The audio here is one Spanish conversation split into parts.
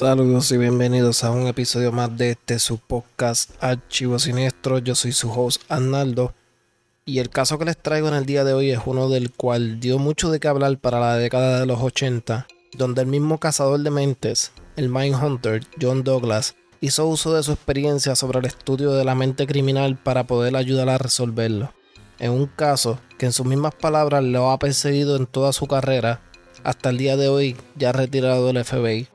Saludos y bienvenidos a un episodio más de este su podcast Archivo Siniestro. Yo soy su host Arnaldo y el caso que les traigo en el día de hoy es uno del cual dio mucho de qué hablar para la década de los 80, donde el mismo cazador de mentes, el Mindhunter John Douglas, hizo uso de su experiencia sobre el estudio de la mente criminal para poder ayudar a resolverlo. En un caso que en sus mismas palabras lo ha perseguido en toda su carrera, hasta el día de hoy ya retirado del FBI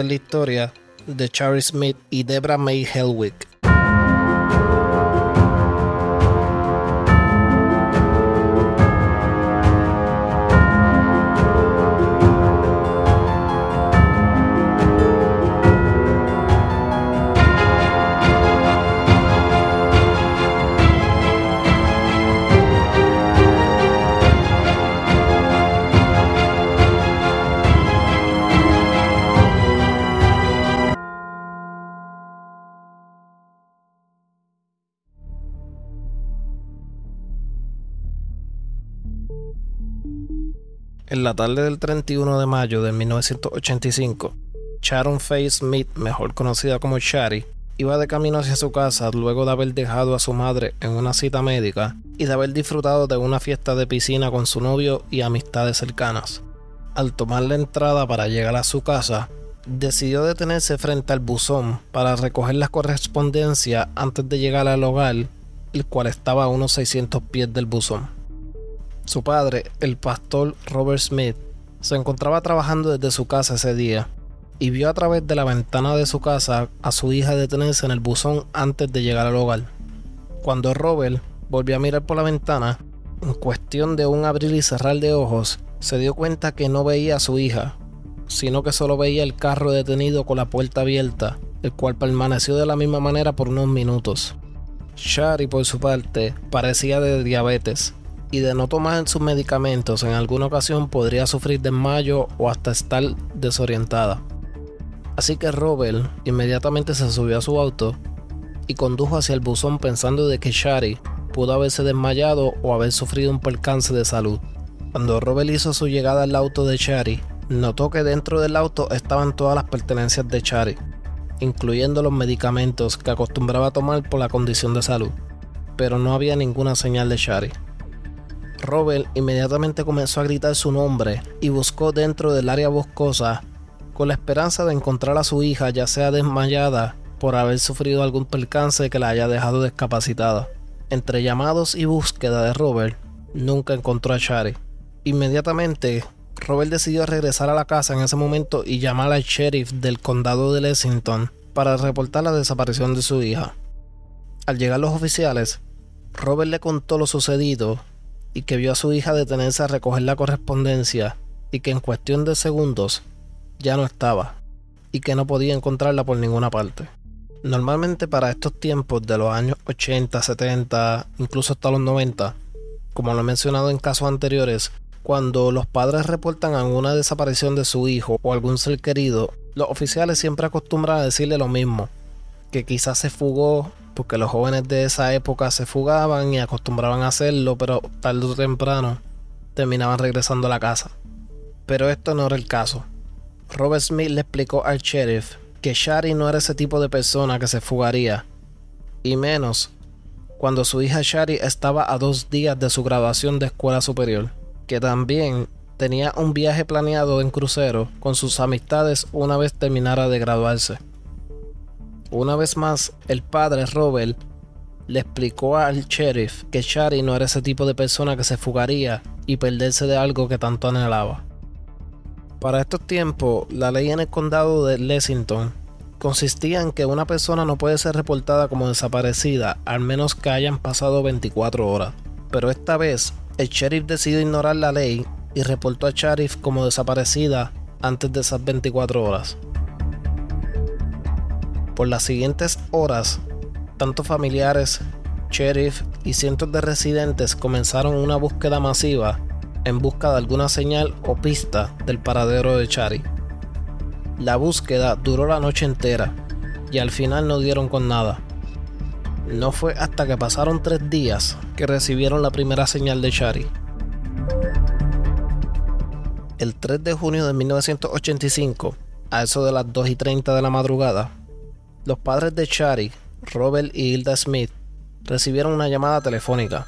de la historia de Charlie Smith y Debra May Hellwick. En la tarde del 31 de mayo de 1985, Sharon Faye Smith, mejor conocida como Shari, iba de camino hacia su casa luego de haber dejado a su madre en una cita médica y de haber disfrutado de una fiesta de piscina con su novio y amistades cercanas. Al tomar la entrada para llegar a su casa, decidió detenerse frente al buzón para recoger la correspondencia antes de llegar al hogar, el cual estaba a unos 600 pies del buzón. Su padre, el pastor Robert Smith, se encontraba trabajando desde su casa ese día y vio a través de la ventana de su casa a su hija detenerse en el buzón antes de llegar al hogar. Cuando Robert volvió a mirar por la ventana, en cuestión de un abrir y cerrar de ojos, se dio cuenta que no veía a su hija, sino que solo veía el carro detenido con la puerta abierta, el cual permaneció de la misma manera por unos minutos. Shari, por su parte, parecía de diabetes y de no tomar sus medicamentos en alguna ocasión podría sufrir desmayo o hasta estar desorientada. Así que Robert inmediatamente se subió a su auto y condujo hacia el buzón pensando de que Shari pudo haberse desmayado o haber sufrido un percance de salud. Cuando Robert hizo su llegada al auto de Shari, notó que dentro del auto estaban todas las pertenencias de Shari, incluyendo los medicamentos que acostumbraba tomar por la condición de salud, pero no había ninguna señal de Shari. Robert inmediatamente comenzó a gritar su nombre y buscó dentro del área boscosa con la esperanza de encontrar a su hija ya sea desmayada por haber sufrido algún percance que la haya dejado discapacitada. Entre llamados y búsqueda de Robert, nunca encontró a Shari. Inmediatamente, Robert decidió regresar a la casa en ese momento y llamar al sheriff del condado de Lexington para reportar la desaparición de su hija. Al llegar los oficiales, Robert le contó lo sucedido y que vio a su hija detenerse a recoger la correspondencia y que en cuestión de segundos ya no estaba y que no podía encontrarla por ninguna parte. Normalmente para estos tiempos de los años 80, 70, incluso hasta los 90, como lo he mencionado en casos anteriores, cuando los padres reportan alguna desaparición de su hijo o algún ser querido, los oficiales siempre acostumbran a decirle lo mismo, que quizás se fugó porque los jóvenes de esa época se fugaban y acostumbraban a hacerlo, pero tarde o temprano terminaban regresando a la casa. Pero esto no era el caso. Robert Smith le explicó al sheriff que Shari no era ese tipo de persona que se fugaría, y menos cuando su hija Shari estaba a dos días de su graduación de escuela superior, que también tenía un viaje planeado en crucero con sus amistades una vez terminara de graduarse. Una vez más, el padre Robert le explicó al sheriff que Shari no era ese tipo de persona que se fugaría y perderse de algo que tanto anhelaba. Para estos tiempos, la ley en el condado de Lexington consistía en que una persona no puede ser reportada como desaparecida al menos que hayan pasado 24 horas. Pero esta vez, el sheriff decidió ignorar la ley y reportó a Sheriff como desaparecida antes de esas 24 horas. Por las siguientes horas, tanto familiares, sheriff y cientos de residentes comenzaron una búsqueda masiva en busca de alguna señal o pista del paradero de Chari. La búsqueda duró la noche entera y al final no dieron con nada. No fue hasta que pasaron tres días que recibieron la primera señal de Chari. El 3 de junio de 1985, a eso de las 2 y 30 de la madrugada, los padres de Shari, Robert y Hilda Smith, recibieron una llamada telefónica.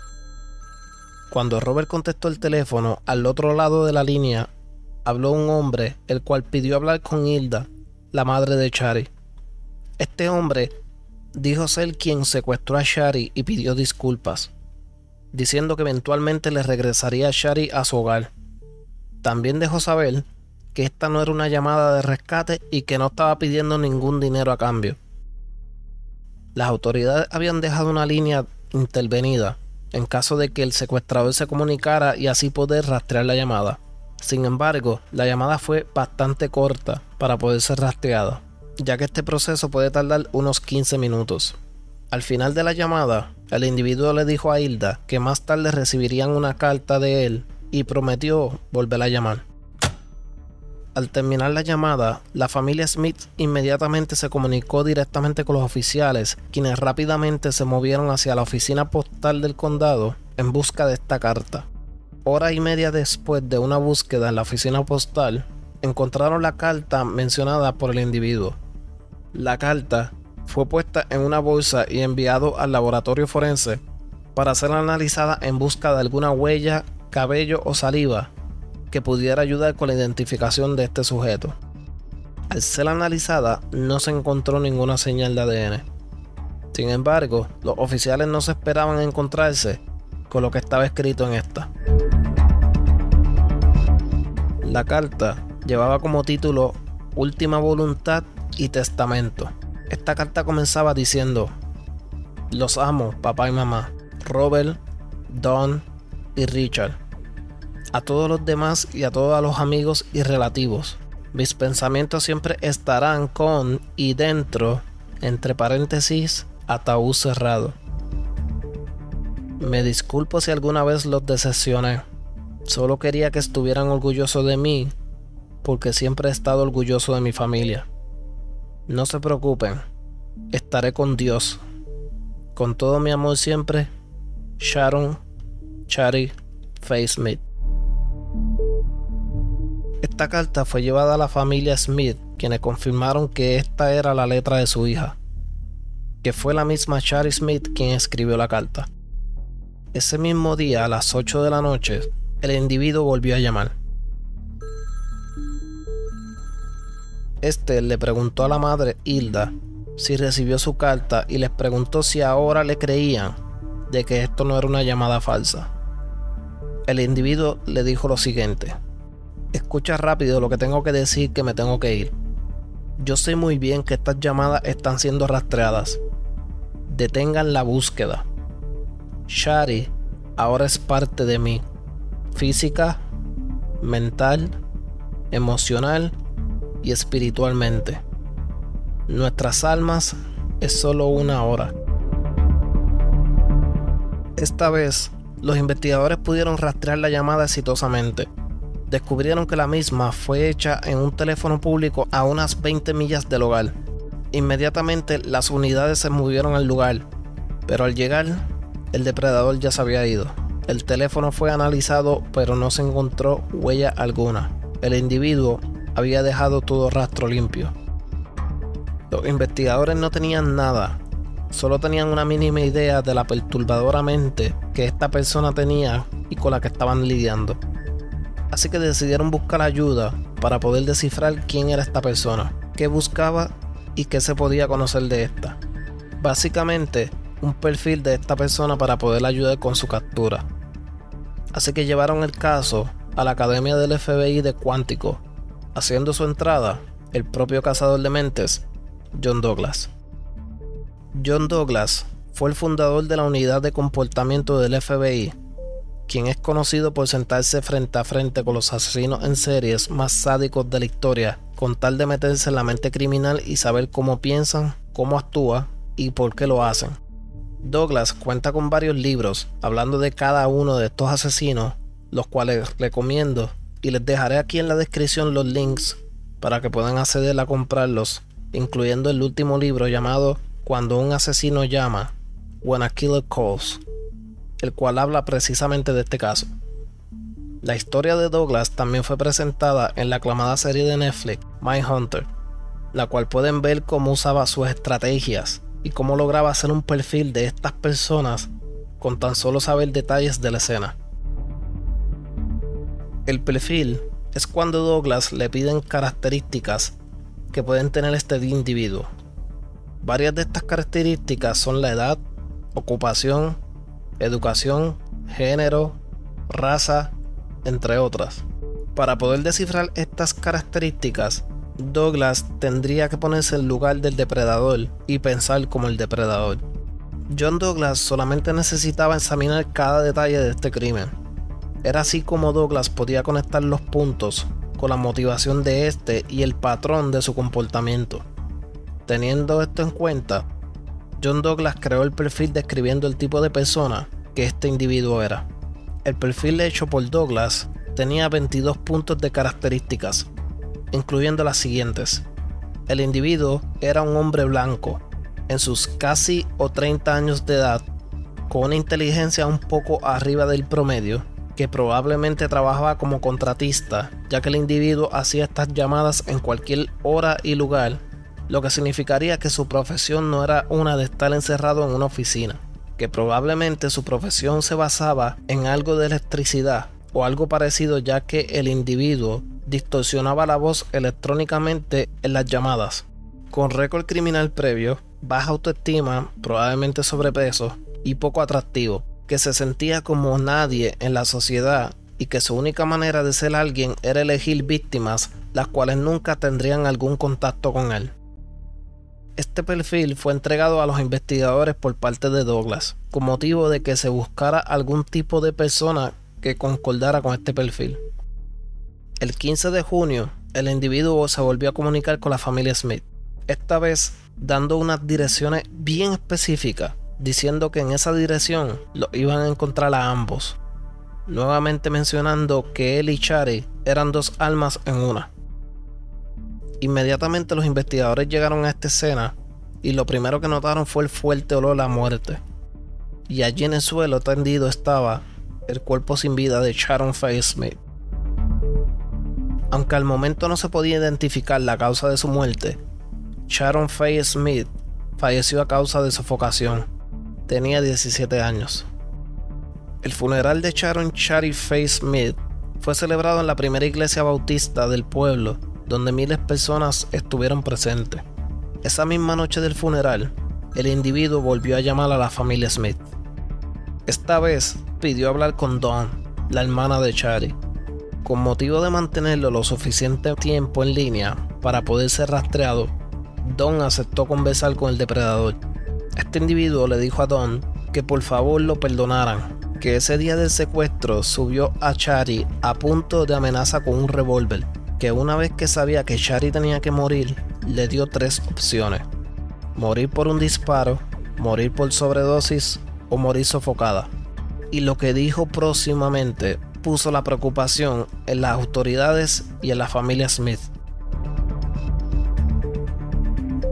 Cuando Robert contestó el teléfono, al otro lado de la línea habló un hombre, el cual pidió hablar con Hilda, la madre de Shari. Este hombre dijo ser quien secuestró a Shari y pidió disculpas, diciendo que eventualmente le regresaría a Shari a su hogar. También dejó saber que esta no era una llamada de rescate y que no estaba pidiendo ningún dinero a cambio. Las autoridades habían dejado una línea intervenida en caso de que el secuestrador se comunicara y así poder rastrear la llamada. Sin embargo, la llamada fue bastante corta para poder ser rastreada, ya que este proceso puede tardar unos 15 minutos. Al final de la llamada, el individuo le dijo a Hilda que más tarde recibirían una carta de él y prometió volver a llamar. Al terminar la llamada, la familia Smith inmediatamente se comunicó directamente con los oficiales, quienes rápidamente se movieron hacia la oficina postal del condado en busca de esta carta. Hora y media después de una búsqueda en la oficina postal, encontraron la carta mencionada por el individuo. La carta fue puesta en una bolsa y enviado al laboratorio forense para ser analizada en busca de alguna huella, cabello o saliva que pudiera ayudar con la identificación de este sujeto. Al ser analizada, no se encontró ninguna señal de ADN. Sin embargo, los oficiales no se esperaban encontrarse con lo que estaba escrito en esta. La carta llevaba como título Última Voluntad y Testamento. Esta carta comenzaba diciendo, Los amo, papá y mamá, Robert, Don y Richard a todos los demás y a todos los amigos y relativos. Mis pensamientos siempre estarán con y dentro, entre paréntesis, ataúd cerrado. Me disculpo si alguna vez los decepcioné. Solo quería que estuvieran orgullosos de mí, porque siempre he estado orgulloso de mi familia. No se preocupen, estaré con Dios. Con todo mi amor siempre, Sharon, Chari, Face. Esta carta fue llevada a la familia Smith, quienes confirmaron que esta era la letra de su hija, que fue la misma Shari Smith quien escribió la carta. Ese mismo día, a las 8 de la noche, el individuo volvió a llamar. Este le preguntó a la madre Hilda si recibió su carta y les preguntó si ahora le creían de que esto no era una llamada falsa. El individuo le dijo lo siguiente. Escucha rápido lo que tengo que decir que me tengo que ir. Yo sé muy bien que estas llamadas están siendo rastreadas. Detengan la búsqueda. Shari ahora es parte de mí. Física, mental, emocional y espiritualmente. Nuestras almas es solo una hora. Esta vez, los investigadores pudieron rastrear la llamada exitosamente descubrieron que la misma fue hecha en un teléfono público a unas 20 millas del hogar. Inmediatamente las unidades se movieron al lugar, pero al llegar, el depredador ya se había ido. El teléfono fue analizado, pero no se encontró huella alguna. El individuo había dejado todo rastro limpio. Los investigadores no tenían nada, solo tenían una mínima idea de la perturbadora mente que esta persona tenía y con la que estaban lidiando así que decidieron buscar ayuda para poder descifrar quién era esta persona, qué buscaba y qué se podía conocer de esta. Básicamente, un perfil de esta persona para poder ayudar con su captura. Así que llevaron el caso a la Academia del FBI de Cuántico, haciendo su entrada el propio cazador de mentes, John Douglas. John Douglas fue el fundador de la unidad de comportamiento del FBI quien es conocido por sentarse frente a frente con los asesinos en series más sádicos de la historia, con tal de meterse en la mente criminal y saber cómo piensan, cómo actúa y por qué lo hacen. Douglas cuenta con varios libros hablando de cada uno de estos asesinos, los cuales recomiendo y les dejaré aquí en la descripción los links para que puedan acceder a comprarlos, incluyendo el último libro llamado Cuando un asesino llama, When a Killer Calls el cual habla precisamente de este caso. La historia de Douglas también fue presentada en la aclamada serie de Netflix Hunter, la cual pueden ver cómo usaba sus estrategias y cómo lograba hacer un perfil de estas personas con tan solo saber detalles de la escena. El perfil es cuando Douglas le piden características que pueden tener este individuo. Varias de estas características son la edad, ocupación, educación, género, raza, entre otras. Para poder descifrar estas características, Douglas tendría que ponerse en lugar del depredador y pensar como el depredador. John Douglas solamente necesitaba examinar cada detalle de este crimen. Era así como Douglas podía conectar los puntos con la motivación de este y el patrón de su comportamiento. Teniendo esto en cuenta, John Douglas creó el perfil describiendo el tipo de persona que este individuo era. El perfil hecho por Douglas tenía 22 puntos de características, incluyendo las siguientes. El individuo era un hombre blanco, en sus casi o 30 años de edad, con una inteligencia un poco arriba del promedio, que probablemente trabajaba como contratista, ya que el individuo hacía estas llamadas en cualquier hora y lugar, lo que significaría que su profesión no era una de estar encerrado en una oficina que probablemente su profesión se basaba en algo de electricidad o algo parecido ya que el individuo distorsionaba la voz electrónicamente en las llamadas. Con récord criminal previo, baja autoestima, probablemente sobrepeso y poco atractivo, que se sentía como nadie en la sociedad y que su única manera de ser alguien era elegir víctimas las cuales nunca tendrían algún contacto con él. Este perfil fue entregado a los investigadores por parte de Douglas, con motivo de que se buscara algún tipo de persona que concordara con este perfil. El 15 de junio, el individuo se volvió a comunicar con la familia Smith, esta vez dando unas direcciones bien específicas, diciendo que en esa dirección lo iban a encontrar a ambos, nuevamente mencionando que él y Chari eran dos almas en una. Inmediatamente los investigadores llegaron a esta escena y lo primero que notaron fue el fuerte olor a muerte. Y allí en el suelo tendido estaba el cuerpo sin vida de Sharon Faye Smith. Aunque al momento no se podía identificar la causa de su muerte, Sharon Faye Smith falleció a causa de sofocación. Tenía 17 años. El funeral de Sharon Shari Faye Smith fue celebrado en la primera iglesia bautista del pueblo donde miles de personas estuvieron presentes. Esa misma noche del funeral, el individuo volvió a llamar a la familia Smith. Esta vez pidió hablar con Dawn, la hermana de Chari. Con motivo de mantenerlo lo suficiente tiempo en línea para poder ser rastreado, Don aceptó conversar con el depredador. Este individuo le dijo a Don que por favor lo perdonaran, que ese día del secuestro subió a Chari a punto de amenaza con un revólver que una vez que sabía que Shari tenía que morir, le dio tres opciones. Morir por un disparo, morir por sobredosis o morir sofocada. Y lo que dijo próximamente puso la preocupación en las autoridades y en la familia Smith.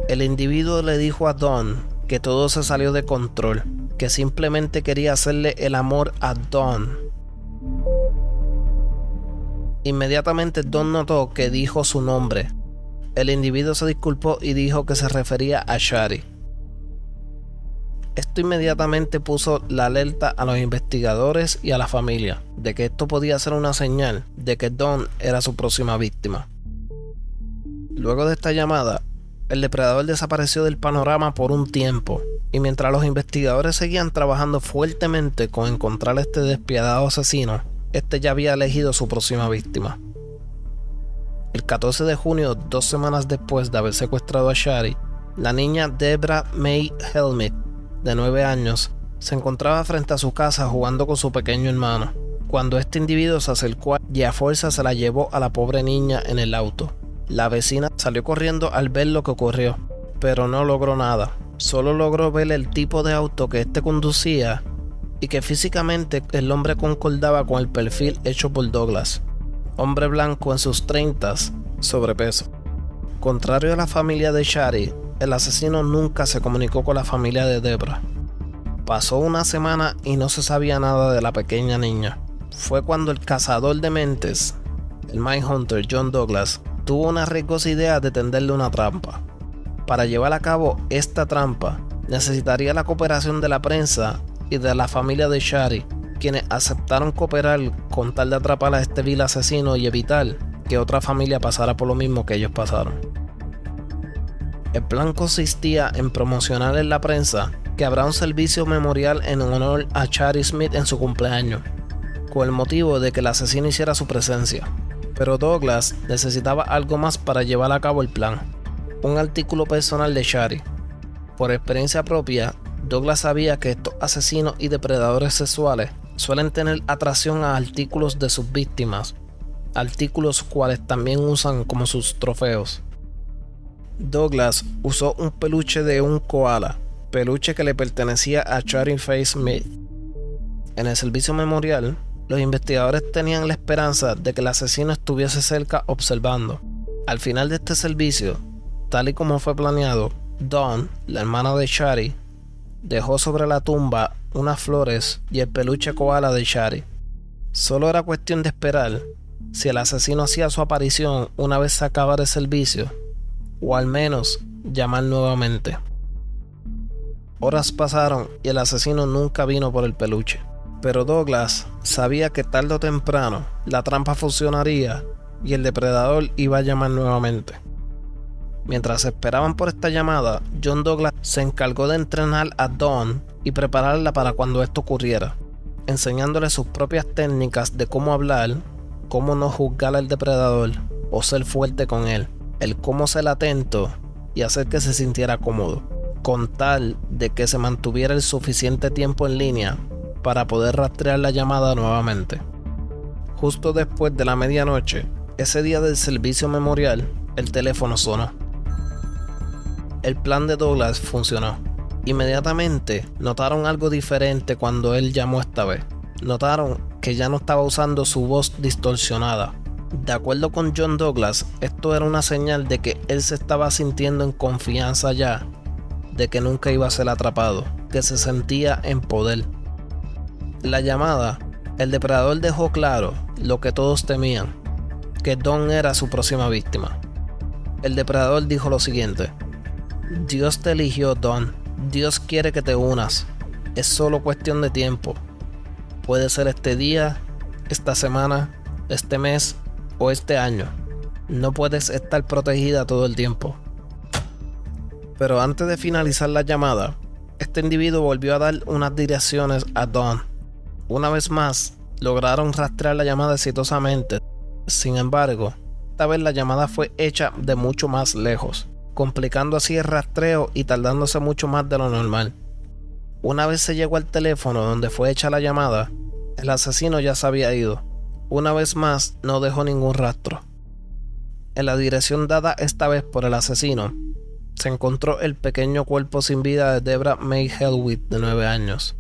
El individuo le dijo a Don que todo se salió de control, que simplemente quería hacerle el amor a Don Inmediatamente Don notó que dijo su nombre. El individuo se disculpó y dijo que se refería a Shari. Esto inmediatamente puso la alerta a los investigadores y a la familia de que esto podía ser una señal de que Don era su próxima víctima. Luego de esta llamada, el depredador desapareció del panorama por un tiempo, y mientras los investigadores seguían trabajando fuertemente con encontrar a este despiadado asesino, este ya había elegido su próxima víctima. El 14 de junio, dos semanas después de haber secuestrado a Shari, la niña Debra May Helmet, de 9 años, se encontraba frente a su casa jugando con su pequeño hermano, cuando este individuo se acercó y a fuerza se la llevó a la pobre niña en el auto. La vecina salió corriendo al ver lo que ocurrió, pero no logró nada. Solo logró ver el tipo de auto que éste conducía y que físicamente el hombre concordaba con el perfil hecho por Douglas. Hombre blanco en sus 30, sobrepeso. Contrario a la familia de Shari, el asesino nunca se comunicó con la familia de Debra. Pasó una semana y no se sabía nada de la pequeña niña. fue cuando el cazador de mentes, el Mindhunter John Douglas, tuvo una riesgosa idea de tenderle una trampa. Para llevar a cabo esta trampa, necesitaría la cooperación de la prensa y de la familia de Shari, quienes aceptaron cooperar con tal de atrapar a este vil asesino y evitar que otra familia pasara por lo mismo que ellos pasaron. El plan consistía en promocionar en la prensa que habrá un servicio memorial en honor a Shari Smith en su cumpleaños, con el motivo de que el asesino hiciera su presencia. Pero Douglas necesitaba algo más para llevar a cabo el plan, un artículo personal de Shari. Por experiencia propia, Douglas sabía que estos asesinos y depredadores sexuales suelen tener atracción a artículos de sus víctimas, artículos cuales también usan como sus trofeos. Douglas usó un peluche de un koala, peluche que le pertenecía a Charlie Face Smith. En el servicio memorial, los investigadores tenían la esperanza de que el asesino estuviese cerca observando. Al final de este servicio, tal y como fue planeado, Dawn, la hermana de Shari, dejó sobre la tumba unas flores y el peluche koala de Shari. Solo era cuestión de esperar si el asesino hacía su aparición una vez se acabara el servicio, o al menos llamar nuevamente. Horas pasaron y el asesino nunca vino por el peluche. Pero Douglas sabía que tarde o temprano la trampa funcionaría y el depredador iba a llamar nuevamente. Mientras esperaban por esta llamada, John Douglas se encargó de entrenar a Dawn y prepararla para cuando esto ocurriera, enseñándole sus propias técnicas de cómo hablar, cómo no juzgar al depredador o ser fuerte con él, el cómo ser atento y hacer que se sintiera cómodo, con tal de que se mantuviera el suficiente tiempo en línea para poder rastrear la llamada nuevamente. Justo después de la medianoche, ese día del servicio memorial, el teléfono sonó. El plan de Douglas funcionó. Inmediatamente notaron algo diferente cuando él llamó esta vez. Notaron que ya no estaba usando su voz distorsionada. De acuerdo con John Douglas, esto era una señal de que él se estaba sintiendo en confianza ya, de que nunca iba a ser atrapado, que se sentía en poder la llamada, el depredador dejó claro lo que todos temían, que Don era su próxima víctima. El depredador dijo lo siguiente, Dios te eligió, Don, Dios quiere que te unas, es solo cuestión de tiempo. Puede ser este día, esta semana, este mes o este año. No puedes estar protegida todo el tiempo. Pero antes de finalizar la llamada, este individuo volvió a dar unas direcciones a Don una vez más, lograron rastrear la llamada exitosamente. Sin embargo, esta vez la llamada fue hecha de mucho más lejos, complicando así el rastreo y tardándose mucho más de lo normal. Una vez se llegó al teléfono donde fue hecha la llamada, el asesino ya se había ido. Una vez más, no dejó ningún rastro. En la dirección dada esta vez por el asesino, se encontró el pequeño cuerpo sin vida de Debra May Hellwit de 9 años.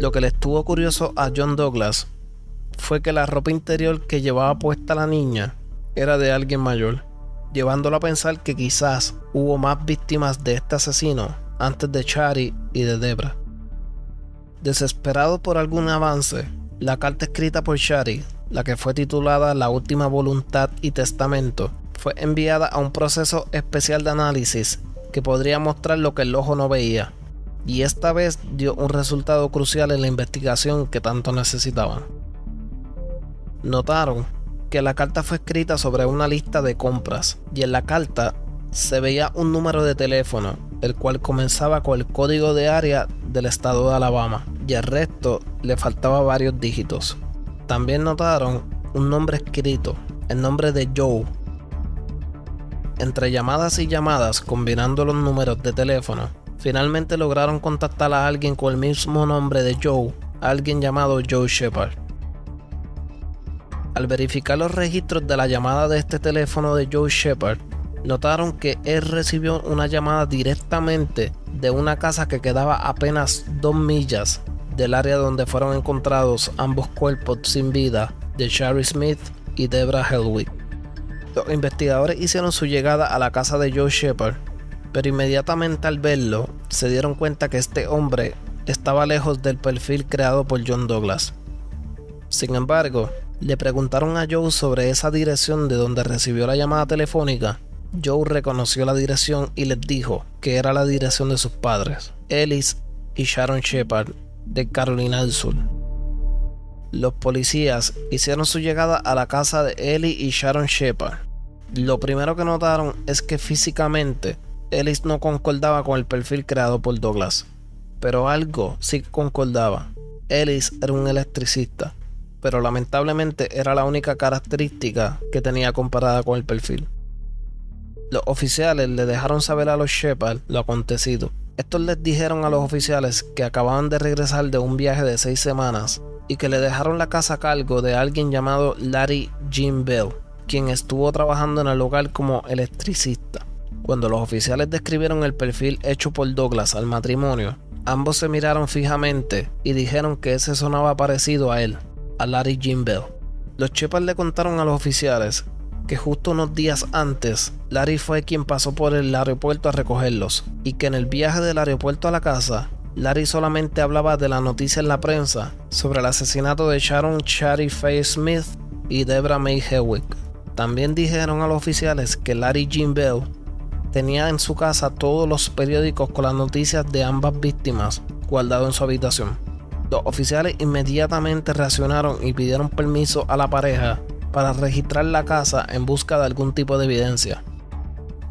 Lo que le estuvo curioso a John Douglas fue que la ropa interior que llevaba puesta la niña era de alguien mayor, llevándolo a pensar que quizás hubo más víctimas de este asesino antes de Chari y de Debra. Desesperado por algún avance, la carta escrita por Chari, la que fue titulada La última voluntad y testamento, fue enviada a un proceso especial de análisis que podría mostrar lo que el ojo no veía, y esta vez dio un resultado crucial en la investigación que tanto necesitaban. Notaron que la carta fue escrita sobre una lista de compras y en la carta se veía un número de teléfono, el cual comenzaba con el código de área del estado de Alabama y el resto le faltaba varios dígitos. También notaron un nombre escrito, el nombre de Joe. Entre llamadas y llamadas, combinando los números de teléfono, Finalmente lograron contactar a alguien con el mismo nombre de Joe, alguien llamado Joe Shepard. Al verificar los registros de la llamada de este teléfono de Joe Shepard, notaron que él recibió una llamada directamente de una casa que quedaba apenas dos millas del área donde fueron encontrados ambos cuerpos sin vida de Sherry Smith y Debra Hellwig. Los investigadores hicieron su llegada a la casa de Joe Shepard pero inmediatamente al verlo se dieron cuenta que este hombre estaba lejos del perfil creado por John Douglas. Sin embargo, le preguntaron a Joe sobre esa dirección de donde recibió la llamada telefónica. Joe reconoció la dirección y les dijo que era la dirección de sus padres, Ellis y Sharon Shepard, de Carolina del Sur. Los policías hicieron su llegada a la casa de Ellie y Sharon Shepard. Lo primero que notaron es que físicamente Ellis no concordaba con el perfil creado por Douglas, pero algo sí concordaba. Ellis era un electricista pero lamentablemente era la única característica que tenía comparada con el perfil. Los oficiales le dejaron saber a los Shepard lo acontecido. Estos les dijeron a los oficiales que acababan de regresar de un viaje de seis semanas y que le dejaron la casa a cargo de alguien llamado Larry Jim Bell, quien estuvo trabajando en el local como electricista. Cuando los oficiales describieron el perfil hecho por Douglas al matrimonio, ambos se miraron fijamente y dijeron que ese sonaba parecido a él a Larry Jim Bell. Los Shepard le contaron a los oficiales que justo unos días antes Larry fue quien pasó por el aeropuerto a recogerlos y que en el viaje del aeropuerto a la casa Larry solamente hablaba de la noticia en la prensa sobre el asesinato de Sharon Cherry Faye Smith y Debra May Hewitt. También dijeron a los oficiales que Larry Jim Bell tenía en su casa todos los periódicos con las noticias de ambas víctimas guardados en su habitación. Los oficiales inmediatamente reaccionaron y pidieron permiso a la pareja para registrar la casa en busca de algún tipo de evidencia.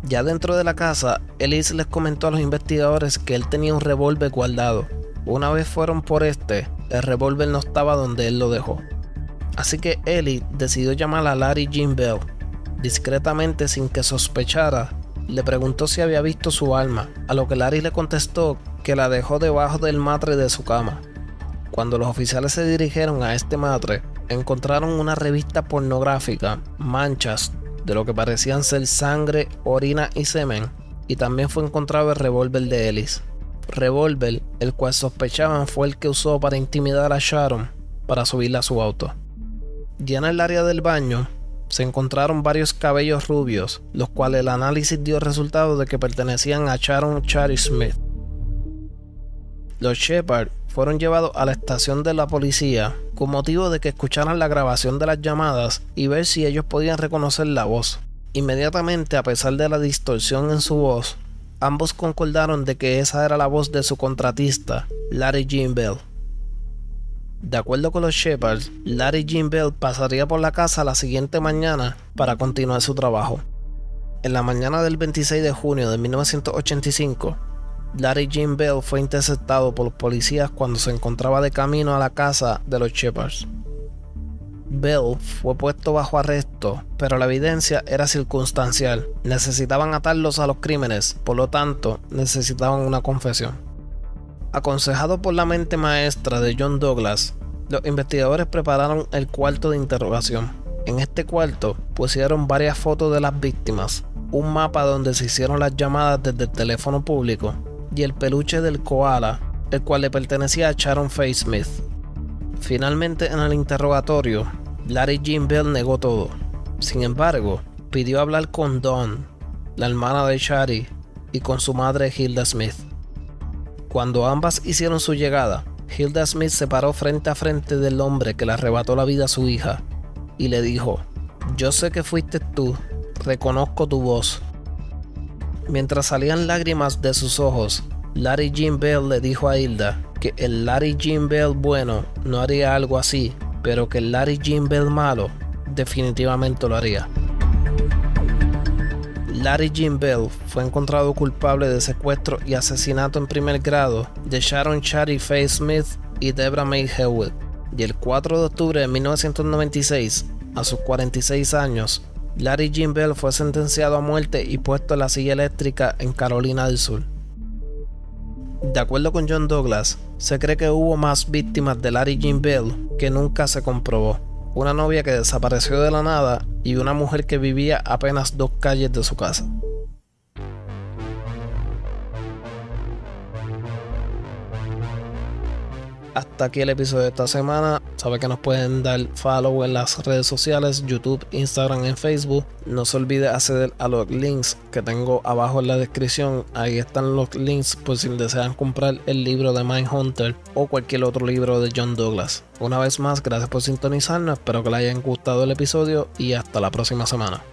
Ya dentro de la casa, Ellis les comentó a los investigadores que él tenía un revólver guardado. Una vez fueron por este, el revólver no estaba donde él lo dejó. Así que Ellis decidió llamar a Larry Jim Bell. Discretamente, sin que sospechara, le preguntó si había visto su arma, a lo que Larry le contestó que la dejó debajo del matre de su cama. Cuando los oficiales se dirigieron a este matre, encontraron una revista pornográfica, manchas de lo que parecían ser sangre, orina y semen, y también fue encontrado el revólver de Ellis. Revólver, el cual sospechaban fue el que usó para intimidar a Sharon para subirla a su auto. Ya en el área del baño, se encontraron varios cabellos rubios, los cuales el análisis dio resultado de que pertenecían a Sharon Charlie Smith. Los Shepard fueron llevados a la estación de la policía con motivo de que escucharan la grabación de las llamadas y ver si ellos podían reconocer la voz. Inmediatamente, a pesar de la distorsión en su voz, ambos concordaron de que esa era la voz de su contratista, Larry Jean Bell. De acuerdo con los Shepherds, Larry Jean Bell pasaría por la casa la siguiente mañana para continuar su trabajo. En la mañana del 26 de junio de 1985, Larry Jim Bell fue interceptado por los policías cuando se encontraba de camino a la casa de los Shepherds. Bell fue puesto bajo arresto, pero la evidencia era circunstancial. Necesitaban atarlos a los crímenes, por lo tanto, necesitaban una confesión. Aconsejado por la mente maestra de John Douglas, los investigadores prepararon el cuarto de interrogación. En este cuarto pusieron varias fotos de las víctimas, un mapa donde se hicieron las llamadas desde el teléfono público y el peluche del koala, el cual le pertenecía a Sharon Faye Smith. Finalmente, en el interrogatorio, Larry Jim Bell negó todo. Sin embargo, pidió hablar con Dawn, la hermana de Shari, y con su madre Hilda Smith. Cuando ambas hicieron su llegada, Hilda Smith se paró frente a frente del hombre que le arrebató la vida a su hija y le dijo, yo sé que fuiste tú, reconozco tu voz, Mientras salían lágrimas de sus ojos, Larry Jim Bell le dijo a Hilda que el Larry Jim Bell bueno no haría algo así, pero que el Larry Jim Bell malo definitivamente lo haría. Larry Jim Bell fue encontrado culpable de secuestro y asesinato en primer grado de Sharon Charity Faye Smith y Debra May Hewitt, y el 4 de octubre de 1996, a sus 46 años, Larry Jim Bell fue sentenciado a muerte y puesto en la silla eléctrica en Carolina del Sur. De acuerdo con John Douglas, se cree que hubo más víctimas de Larry Jim Bell que nunca se comprobó. Una novia que desapareció de la nada y una mujer que vivía apenas dos calles de su casa. Hasta aquí el episodio de esta semana. Sabe que nos pueden dar follow en las redes sociales, YouTube, Instagram y Facebook. No se olvide acceder a los links que tengo abajo en la descripción. Ahí están los links por si desean comprar el libro de Mindhunter o cualquier otro libro de John Douglas. Una vez más, gracias por sintonizarnos. Espero que les hayan gustado el episodio y hasta la próxima semana.